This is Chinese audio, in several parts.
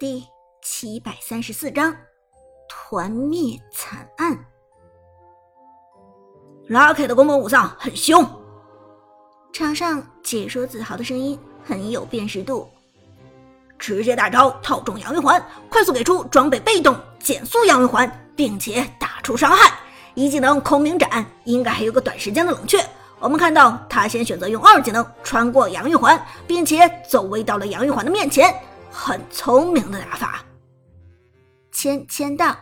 第七百三十四章团灭惨案。拉 K 的宫本武藏很凶，场上解说子豪的声音很有辨识度。直接大招套中杨玉环，快速给出装备被动减速杨玉环，并且打出伤害。一技能空明斩应该还有个短时间的冷却。我们看到他先选择用二技能穿过杨玉环，并且走位到了杨玉环的面前。很聪明的打法，签签到。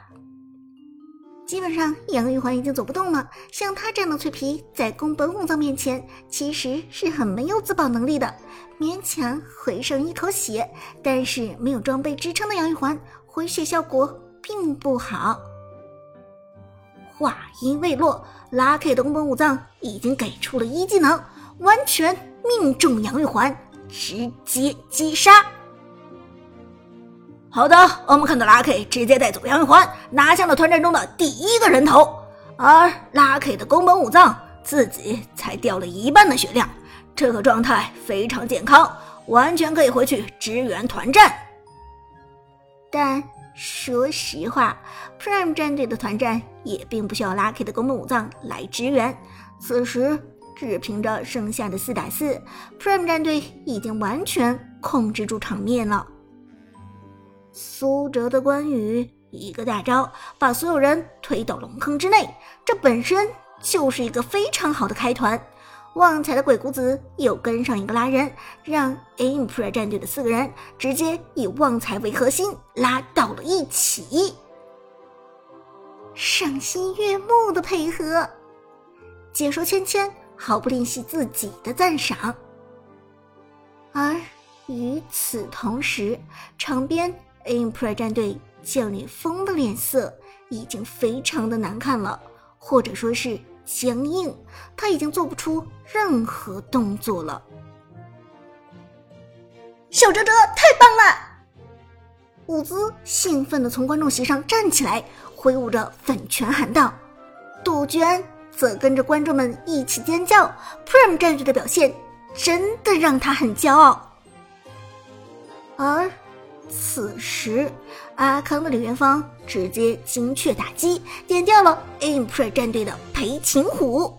基本上杨玉环已经走不动了，像他这样的脆皮，在宫本武藏面前其实是很没有自保能力的，勉强回上一口血。但是没有装备支撑的杨玉环，回血效果并不好。话音未落，Lucky 的宫本武藏已经给出了一技能，完全命中杨玉环，直接击杀。好的，我们看到 Lucky 直接带走杨玉环，拿下了团战中的第一个人头。而 Lucky 的宫本武藏自己才掉了一半的血量，这个状态非常健康，完全可以回去支援团战。但说实话，Prime 战队的团战也并不需要 Lucky 的宫本武藏来支援。此时，只凭着剩下的四打四，Prime 战队已经完全控制住场面了。苏哲的关羽一个大招把所有人推到龙坑之内，这本身就是一个非常好的开团。旺财的鬼谷子又跟上一个拉人，让 Impre 战队的四个人直接以旺财为核心拉到了一起，赏心悦目的配合。解说芊芊毫不吝惜自己的赞赏，而与此同时，场边。Impre 战队将领风的脸色已经非常的难看了，或者说是僵硬，他已经做不出任何动作了。小哲哲太棒了！伍兹兴奋的从观众席上站起来，挥舞着粉拳喊道。杜鹃则跟着观众们一起尖叫。Prime 战队的表现真的让他很骄傲，而。此时，阿康的李元芳直接精确打击，点掉了 Impre 战队的裴擒虎。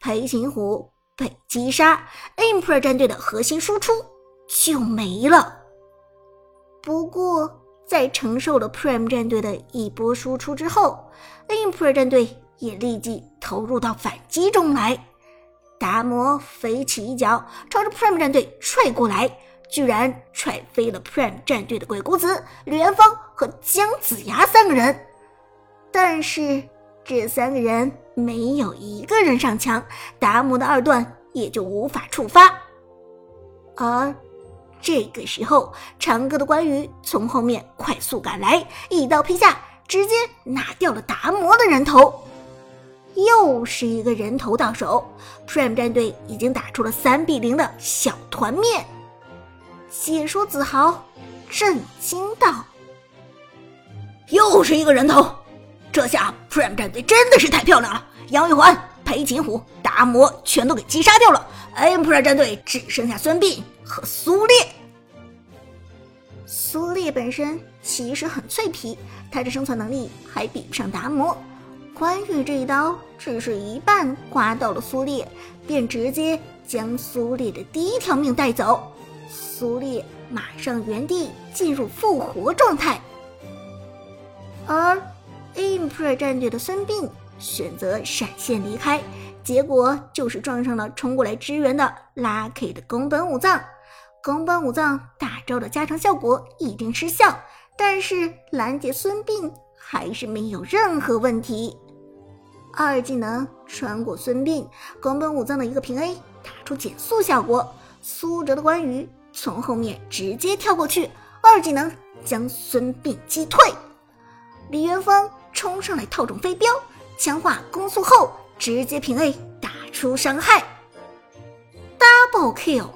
裴擒虎被击杀，Impre 战队的核心输出就没了。不过，在承受了 Prime 战队的一波输出之后，Impre 战队也立即投入到反击中来。达摩飞起一脚，朝着 Prime 战队踹过来。居然踹飞了 Prime 战队的鬼谷子、吕元芳和姜子牙三个人，但是这三个人没有一个人上墙，达摩的二段也就无法触发。而这个时候，长歌的关羽从后面快速赶来，一刀劈下，直接拿掉了达摩的人头，又是一个人头到手。Prime 战队已经打出了三比零的小团灭。解说子豪震惊道：“又是一个人头，这下 Prime 战队真的是太漂亮了！杨玉环、裴擒虎、达摩全都给击杀掉了，Empire 战队只剩下孙膑和苏烈。苏烈本身其实很脆皮，他的生存能力还比不上达摩。关羽这一刀只是一半刮到了苏烈，便直接将苏烈的第一条命带走。”苏烈马上原地进入复活状态，而 Impre 战队的孙膑选择闪现离开，结果就是撞上了冲过来支援的 Lucky 的宫本武藏。宫本武藏大招的加成效果已经失效，但是拦截孙膑还是没有任何问题。二技能穿过孙膑，宫本武藏的一个平 A 打出减速效果，苏哲的关羽。从后面直接跳过去，二技能将孙膑击退。李元芳冲上来套中飞镖，强化攻速后直接平 A 打出伤害，double kill。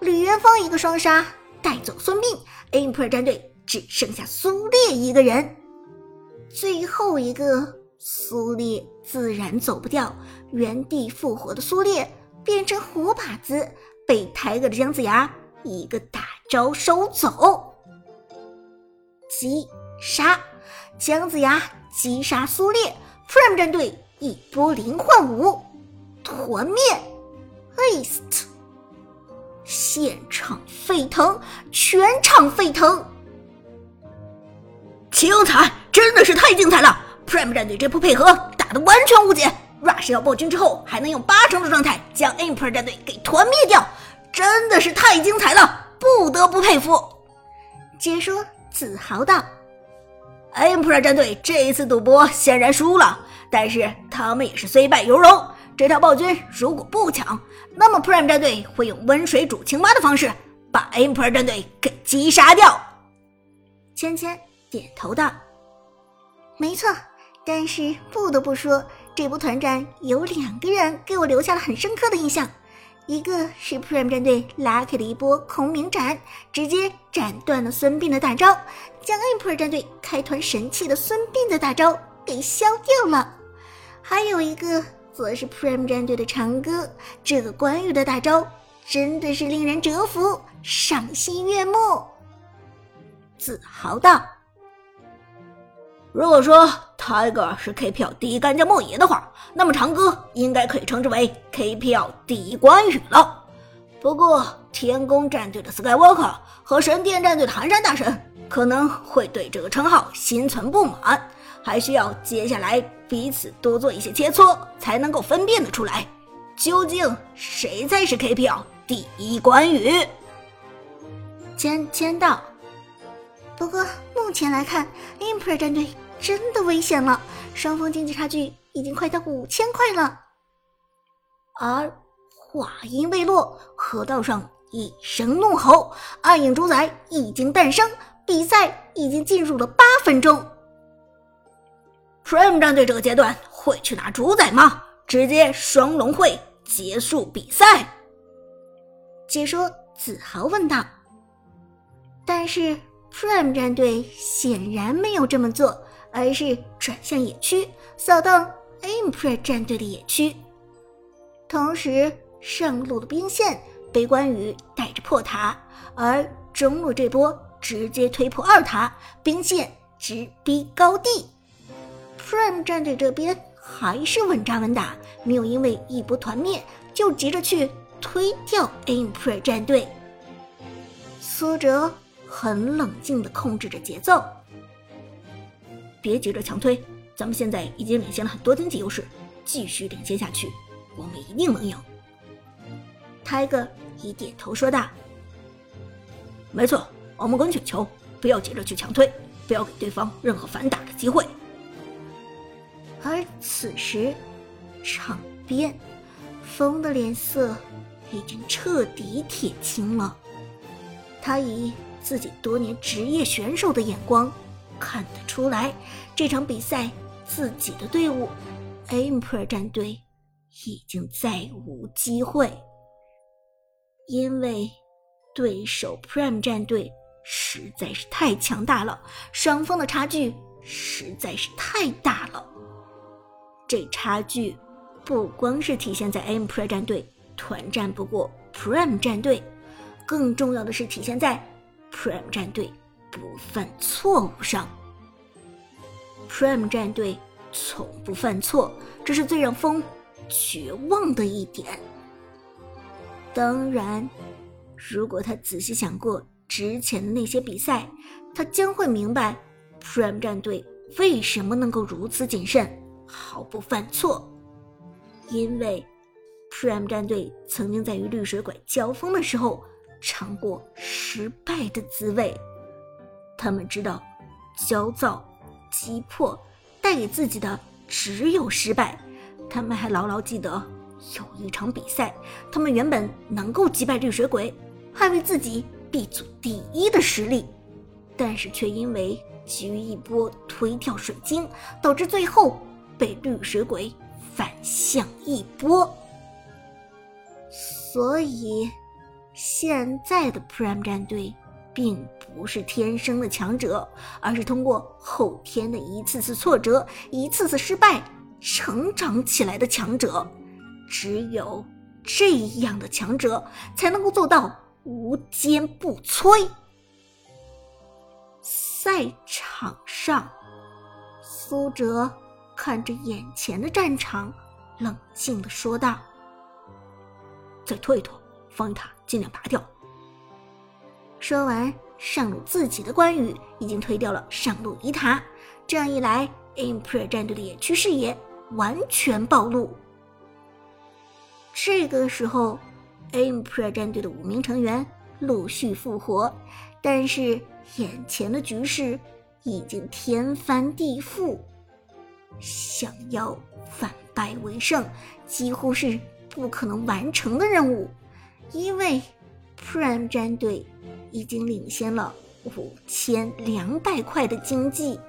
李元芳一个双杀带走孙膑，Impre 战队只剩下苏烈一个人。最后一个苏烈自然走不掉，原地复活的苏烈变成活靶子，被抬个的姜子牙。一个大招收走，击杀，姜子牙击杀苏烈，Prime 战队一波零换五，团灭，East，现场沸腾，全场沸腾，精彩，真的是太精彩了！Prime 战队这波配合打得完全无解，Rush 要暴君之后还能用八成的状态将 Emperor 战队给团灭掉，真的是太精彩了，不得不佩服。解说自豪道。Emperor 战队这一次赌博显然输了，但是他们也是虽败犹荣。这条暴君如果不抢，那么 Prime 战队会用温水煮青蛙的方式把 Emperor 战队给击杀掉。芊芊点头道：“没错，但是不得不说，这波团战有两个人给我留下了很深刻的印象。”一个是 Prime 战队 Lucky 的一波空明斩，直接斩断了孙膑的大招，将 Emperor 战队开团神器的孙膑的大招给消掉了。还有一个则是 Prime 战队的长歌，这个关羽的大招真的是令人折服，赏心悦目。自豪道。如果说 Tiger 是 KPL 第一干将莫邪的话，那么长歌应该可以称之为 KPL 第一关羽了。不过天宫战队的 Skywalker 和神殿战队的寒山大神可能会对这个称号心存不满，还需要接下来彼此多做一些切磋，才能够分辨得出来，究竟谁才是 KPL 第一关羽。签签到。不过目前来看，Emperor 战队。真的危险了，双方经济差距已经快到五千块了。而话音未落，河道上一声怒吼，暗影主宰已经诞生，比赛已经进入了八分钟。Prime 战队这个阶段会去拿主宰吗？直接双龙会结束比赛？解说子豪问道。但是 Prime 战队显然没有这么做。而是转向野区，扫荡 Emperor 战队的野区，同时上路的兵线被关羽带着破塔，而中路这波直接推破二塔，兵线直逼高地。Prime 战队这边还是稳扎稳打，没有因为一波团灭就急着去推掉 Emperor 战队。苏哲很冷静地控制着节奏。别急着强推，咱们现在已经领先了很多经济优势，继续领先下去，我们一定能赢。泰戈一点头说道：“没错，我们滚雪球，不要急着去强推，不要给对方任何反打的机会。”而此时，场边，风的脸色已经彻底铁青了，他以自己多年职业选手的眼光。看得出来，这场比赛自己的队伍 Emperor 战队已经再无机会，因为对手 Prime 战队实在是太强大了，双方的差距实在是太大了。这差距不光是体现在 Emperor 战队团战不过 Prime 战队，更重要的是体现在 Prime 战队。不犯错误上，Prime 战队从不犯错，这是最让风绝望的一点。当然，如果他仔细想过之前的那些比赛，他将会明白 Prime 战队为什么能够如此谨慎，毫不犯错。因为 Prime 战队曾经在与绿水鬼交锋的时候尝过失败的滋味。他们知道，焦躁、急迫带给自己的只有失败。他们还牢牢记得，有一场比赛，他们原本能够击败绿水鬼，捍卫自己 B 组第一的实力，但是却因为急于一波推掉水晶，导致最后被绿水鬼反向一波。所以，现在的 Prime 战队。并不是天生的强者，而是通过后天的一次次挫折、一次次失败成长起来的强者。只有这样的强者，才能够做到无坚不摧。赛场上。苏哲看着眼前的战场，冷静的说道：“再拖一拖，防御塔尽量拔掉。”说完，上路自己的关羽已经推掉了上路一塔，这样一来，Emperor 战队的野区视野完全暴露。这个时候，Emperor 战队的五名成员陆续复活，但是眼前的局势已经天翻地覆，想要反败为胜几乎是不可能完成的任务，因为 Prime 战队。已经领先了五千两百块的经济。